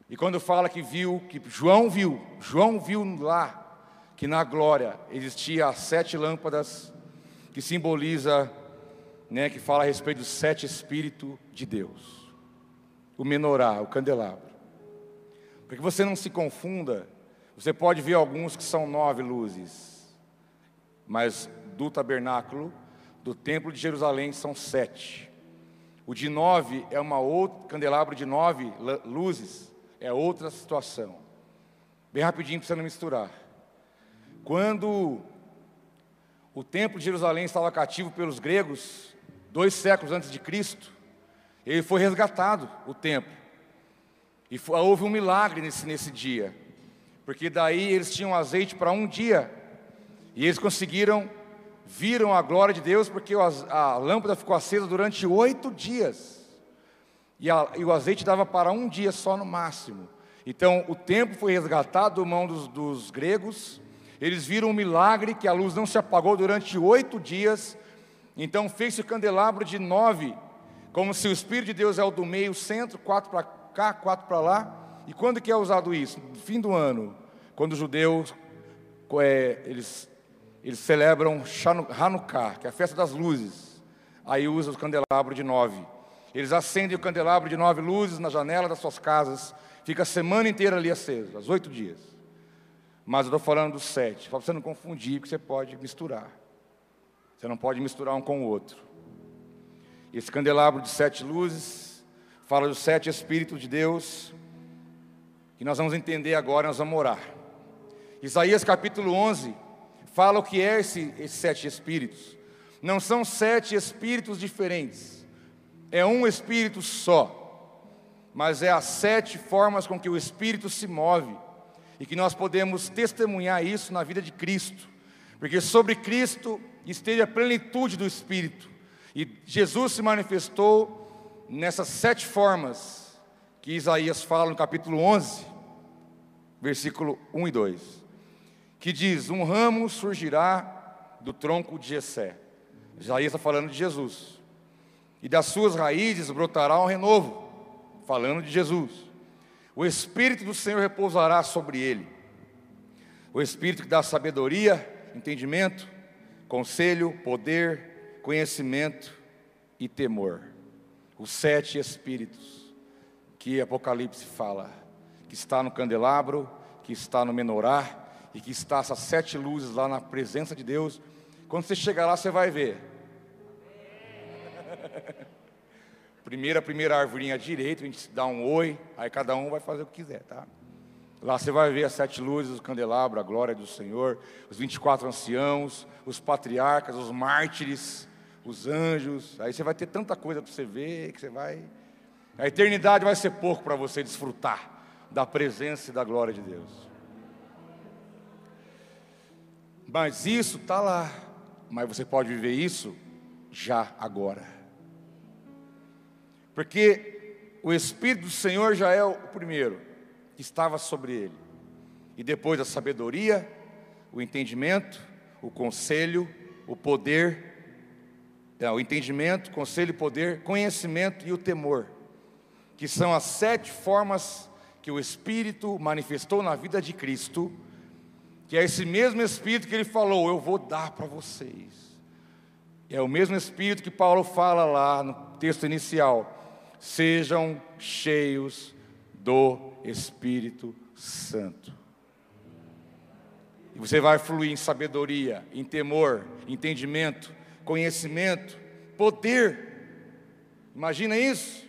E quando fala que viu, que João viu, João viu lá que na glória existia as sete lâmpadas que simboliza, né, que fala a respeito dos sete espíritos de Deus. O menorá, o candelabro. Para que você não se confunda, você pode ver alguns que são nove luzes, mas do tabernáculo, do templo de Jerusalém, são sete. O de nove é uma outra, candelabro de nove luzes, é outra situação. Bem rapidinho para você não misturar. Quando o templo de Jerusalém estava cativo pelos gregos, dois séculos antes de Cristo, ele foi resgatado, o templo. E foi, houve um milagre nesse, nesse dia, porque daí eles tinham azeite para um dia, e eles conseguiram, viram a glória de Deus, porque a, lâmpada ficou acesa durante oito dias, e, a, e, o azeite dava para um dia só no máximo. Então o templo foi resgatado do mão dos, dos gregos, eles viram um milagre que a luz não se apagou durante oito dias, então fez-se o candelabro de nove, como se o Espírito de Deus é o do meio, centro, quatro para cá, quatro para lá. E quando que é usado isso? No fim do ano, quando os judeus é, eles, eles celebram Hanukkah, que é a festa das luzes. Aí usa o candelabro de nove. Eles acendem o candelabro de nove luzes na janela das suas casas. Fica a semana inteira ali aceso, aos oito dias. Mas eu estou falando dos sete, para você não confundir, porque você pode misturar. Você não pode misturar um com o outro. Esse candelabro de sete luzes fala dos sete Espíritos de Deus, que nós vamos entender agora, nós vamos orar. Isaías capítulo 11 fala o que é esse, esses sete Espíritos. Não são sete Espíritos diferentes, é um Espírito só, mas é as sete formas com que o Espírito se move. E que nós podemos testemunhar isso na vida de Cristo, porque sobre Cristo esteve a plenitude do Espírito, e Jesus se manifestou nessas sete formas que Isaías fala no capítulo 11, versículo 1 e 2, que diz: Um ramo surgirá do tronco de Jessé. Isaías está falando de Jesus. E das suas raízes brotará um renovo, falando de Jesus. O Espírito do Senhor repousará sobre ele. O Espírito que dá sabedoria, entendimento, conselho, poder, conhecimento e temor os sete espíritos que Apocalipse fala, que está no candelabro, que está no menorá e que está essas sete luzes lá na presença de Deus. Quando você chegar lá, você vai ver. <laughs> Primeira, primeira arvorinha à direita, a gente dá um oi, aí cada um vai fazer o que quiser, tá? Lá você vai ver as sete luzes, o candelabro, a glória do Senhor, os 24 anciãos, os patriarcas, os mártires, os anjos. Aí você vai ter tanta coisa para você ver que você vai. A eternidade vai ser pouco para você desfrutar da presença e da glória de Deus. Mas isso está lá. Mas você pode viver isso já agora. Porque o Espírito do Senhor já é o primeiro que estava sobre ele. E depois a sabedoria, o entendimento, o conselho, o poder é, o entendimento, conselho, poder, conhecimento e o temor, que são as sete formas que o Espírito manifestou na vida de Cristo, que é esse mesmo Espírito que ele falou: Eu vou dar para vocês. É o mesmo Espírito que Paulo fala lá no texto inicial: Sejam cheios do Espírito Santo. E você vai fluir em sabedoria, em temor, entendimento, conhecimento, poder. Imagina isso?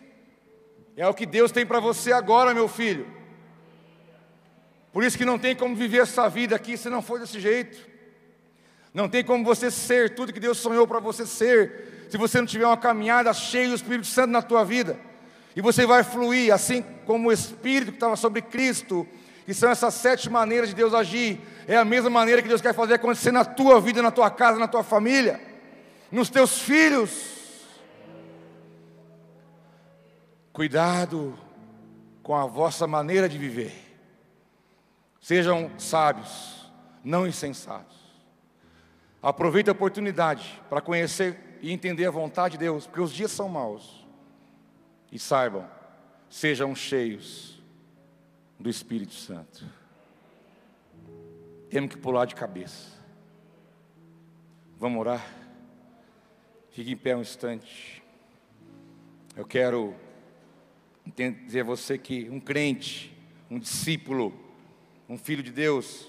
É o que Deus tem para você agora, meu filho. Por isso que não tem como viver essa vida aqui se não for desse jeito. Não tem como você ser tudo que Deus sonhou para você ser, se você não tiver uma caminhada cheia do Espírito Santo na tua vida. E você vai fluir assim como o Espírito que estava sobre Cristo que são essas sete maneiras de Deus agir, é a mesma maneira que Deus quer fazer acontecer na tua vida, na tua casa, na tua família, nos teus filhos. Cuidado com a vossa maneira de viver. Sejam sábios, não insensatos. Aproveite a oportunidade para conhecer e entender a vontade de Deus, porque os dias são maus. E saibam, sejam cheios do Espírito Santo. Temos que pular de cabeça. Vamos orar? Fique em pé um instante. Eu quero dizer a você que um crente, um discípulo, um filho de Deus,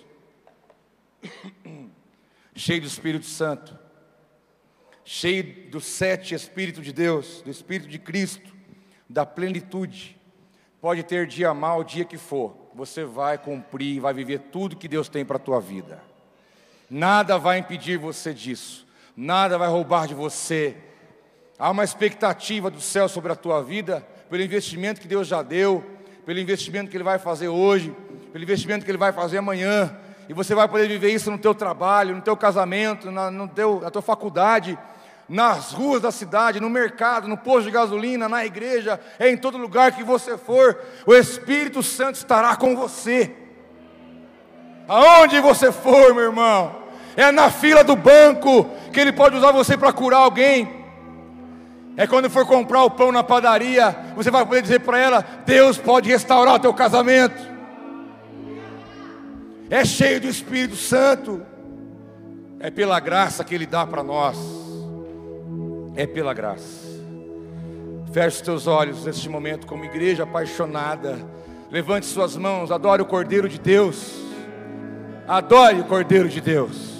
cheio do Espírito Santo, cheio dos sete Espíritos de Deus, do Espírito de Cristo, da plenitude, pode ter dia mal, dia que for, você vai cumprir, vai viver tudo que Deus tem para a tua vida. Nada vai impedir você disso, nada vai roubar de você. Há uma expectativa do céu sobre a tua vida, pelo investimento que Deus já deu, pelo investimento que Ele vai fazer hoje, pelo investimento que Ele vai fazer amanhã, e você vai poder viver isso no teu trabalho, no teu casamento, na, no teu, na tua faculdade, nas ruas da cidade, no mercado, no posto de gasolina, na igreja, é em todo lugar que você for, o Espírito Santo estará com você. Aonde você for, meu irmão, é na fila do banco que Ele pode usar você para curar alguém. É quando for comprar o pão na padaria, você vai poder dizer para ela: Deus pode restaurar o teu casamento. É cheio do Espírito Santo. É pela graça que Ele dá para nós. É pela graça. Feche os teus olhos neste momento, como igreja apaixonada. Levante suas mãos, adore o Cordeiro de Deus. Adore o Cordeiro de Deus.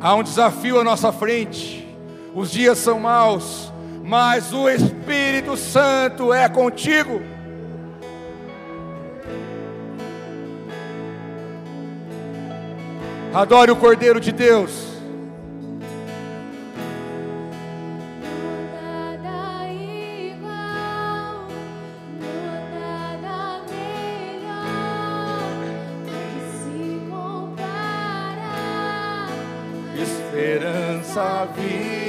Há um desafio à nossa frente os dias são maus, mas o Espírito Santo é contigo. Adore o Cordeiro de Deus. esperança viva.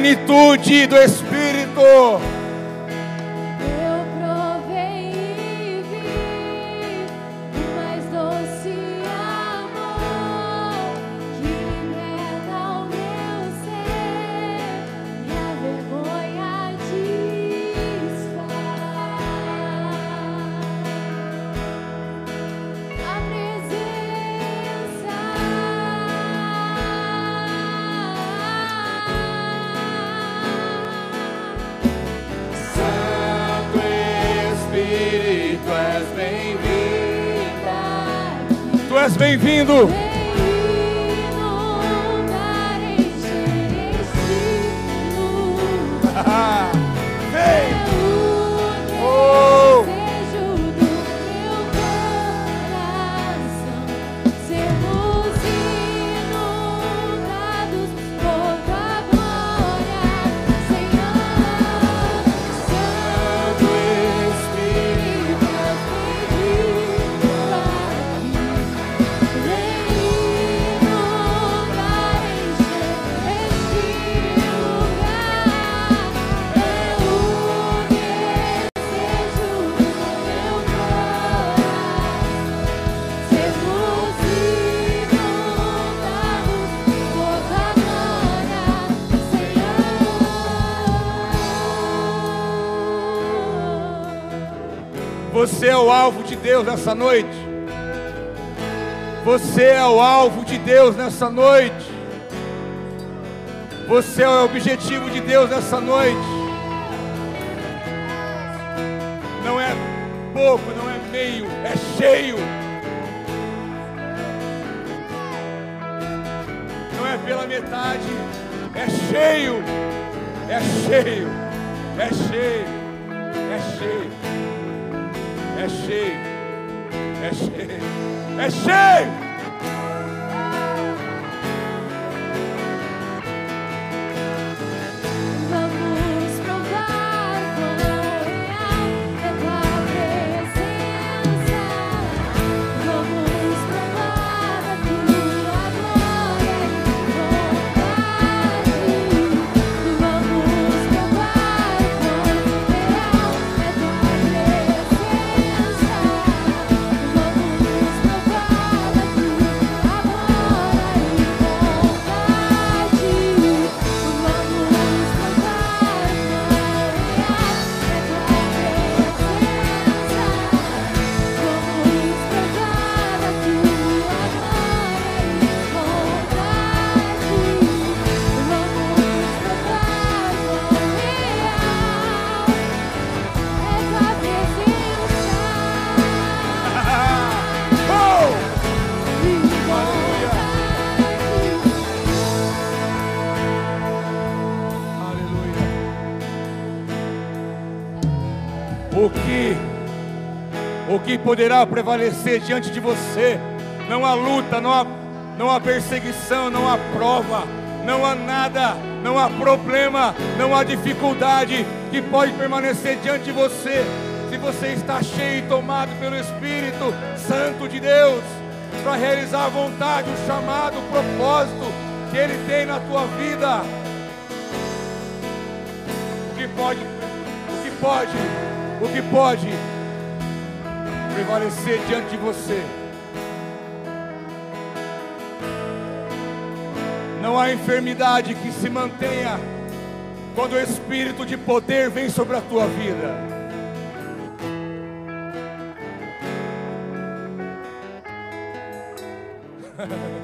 Plenitude do Espírito. Bem-vindo. Deus nessa noite. Você é o alvo de Deus nessa noite. Você é o objetivo de Deus nessa noite. Não é pouco, não é meio, é cheio. Não é pela metade, é cheio. É cheio. É cheio. É cheio. É cheio. É cheio. É cheio. Que poderá prevalecer diante de você? Não há luta, não há, não há perseguição, não há prova, não há nada, não há problema, não há dificuldade que pode permanecer diante de você. Se você está cheio e tomado pelo Espírito Santo de Deus, para realizar a vontade, o chamado, o propósito que Ele tem na tua vida. O que pode, o que pode, o que pode prevalecer diante de você. Não há enfermidade que se mantenha quando o Espírito de poder vem sobre a tua vida. <laughs>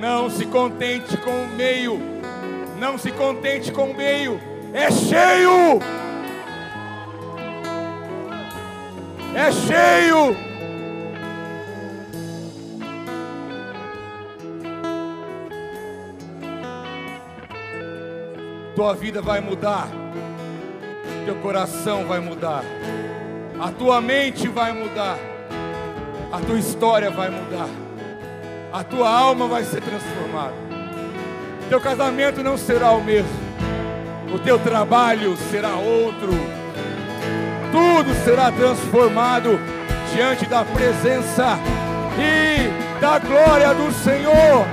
Não se contente com o meio, não se contente com o meio, é cheio, é cheio. Tua vida vai mudar, teu coração vai mudar, a tua mente vai mudar. A tua história vai mudar, a tua alma vai ser transformada, teu casamento não será o mesmo, o teu trabalho será outro, tudo será transformado diante da presença e da glória do Senhor.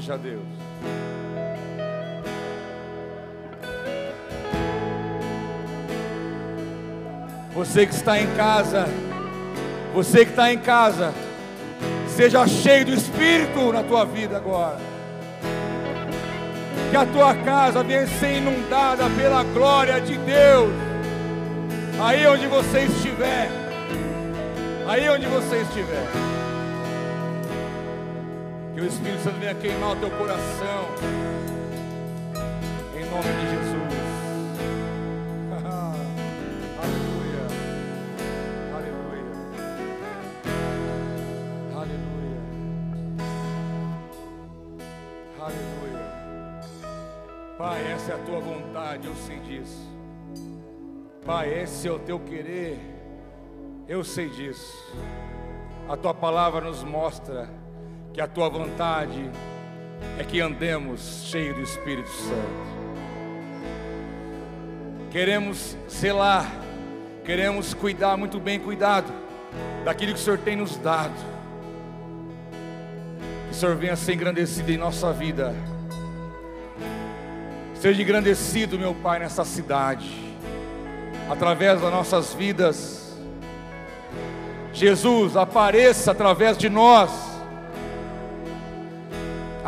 Seja Deus. Você que está em casa, você que está em casa, seja cheio do Espírito na tua vida agora. Que a tua casa venha ser inundada pela glória de Deus. Aí onde você estiver, aí onde você estiver. Que o Espírito Santo venha queimar o teu coração. Em nome de Jesus. <laughs> Aleluia. Aleluia. Aleluia. Aleluia. Pai, essa é a tua vontade, eu sei disso. Pai, esse é o teu querer, eu sei disso. A tua palavra nos mostra que a tua vontade é que andemos cheio do Espírito Santo. Queremos selar, queremos cuidar muito bem cuidado daquilo que o Senhor tem nos dado. Que o Senhor venha ser engrandecido em nossa vida. Seja engrandecido, meu Pai, nessa cidade, através das nossas vidas. Jesus, apareça através de nós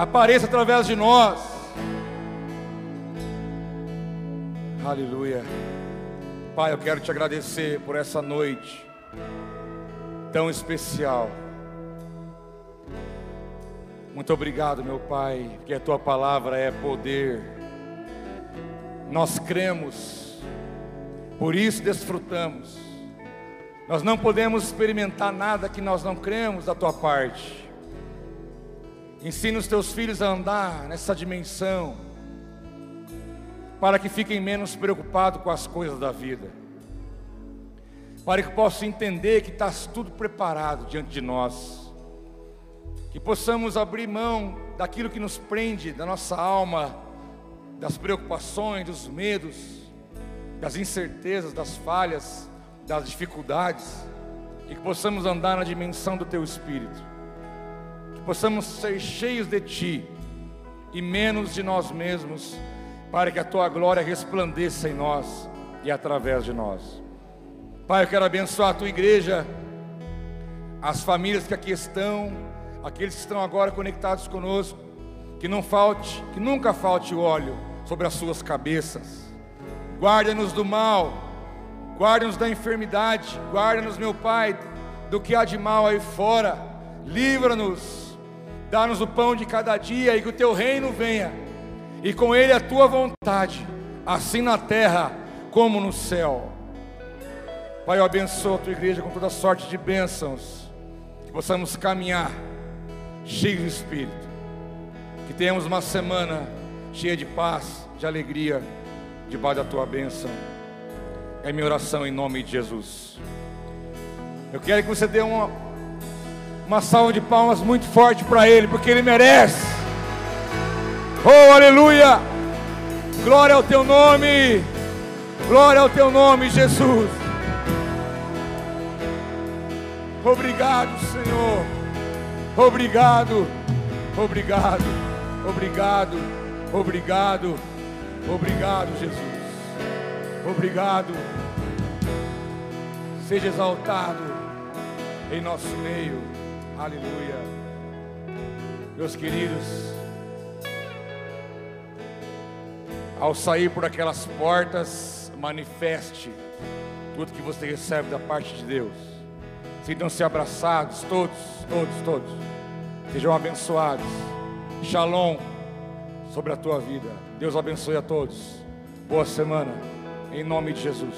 apareça através de nós. Aleluia. Pai, eu quero te agradecer por essa noite tão especial. Muito obrigado, meu Pai, que a tua palavra é poder. Nós cremos, por isso desfrutamos. Nós não podemos experimentar nada que nós não cremos da tua parte. Ensina os teus filhos a andar nessa dimensão, para que fiquem menos preocupados com as coisas da vida, para que possam entender que está tudo preparado diante de nós, que possamos abrir mão daquilo que nos prende, da nossa alma, das preocupações, dos medos, das incertezas, das falhas, das dificuldades, e que possamos andar na dimensão do Teu Espírito, que possamos ser cheios de Ti e menos de nós mesmos, para que a Tua glória resplandeça em nós e através de nós. Pai, eu quero abençoar a Tua igreja, as famílias que aqui estão, aqueles que estão agora conectados conosco, que não falte, que nunca falte óleo sobre as suas cabeças. Guarda-nos do mal, guarda-nos da enfermidade, guarda-nos, meu Pai, do que há de mal aí fora. Livra-nos, dá-nos o pão de cada dia e que o teu reino venha, e com ele a tua vontade, assim na terra como no céu. Pai, eu abençoo a tua igreja com toda sorte de bênçãos, que possamos caminhar cheios de espírito, que tenhamos uma semana cheia de paz, de alegria, debaixo da tua bênção. É minha oração em nome de Jesus. Eu quero que você dê uma, uma salva de palmas muito forte para Ele, porque Ele merece. Oh, aleluia! Glória ao Teu nome, glória ao Teu nome, Jesus. Obrigado, Senhor. Obrigado, obrigado, obrigado, obrigado, obrigado, Jesus. Obrigado. Seja exaltado em nosso meio. Aleluia. Meus queridos, ao sair por aquelas portas, manifeste tudo que você recebe da parte de Deus. Sintam-se abraçados, todos, todos, todos. Sejam abençoados. Shalom sobre a tua vida. Deus abençoe a todos. Boa semana. Em nome de Jesus.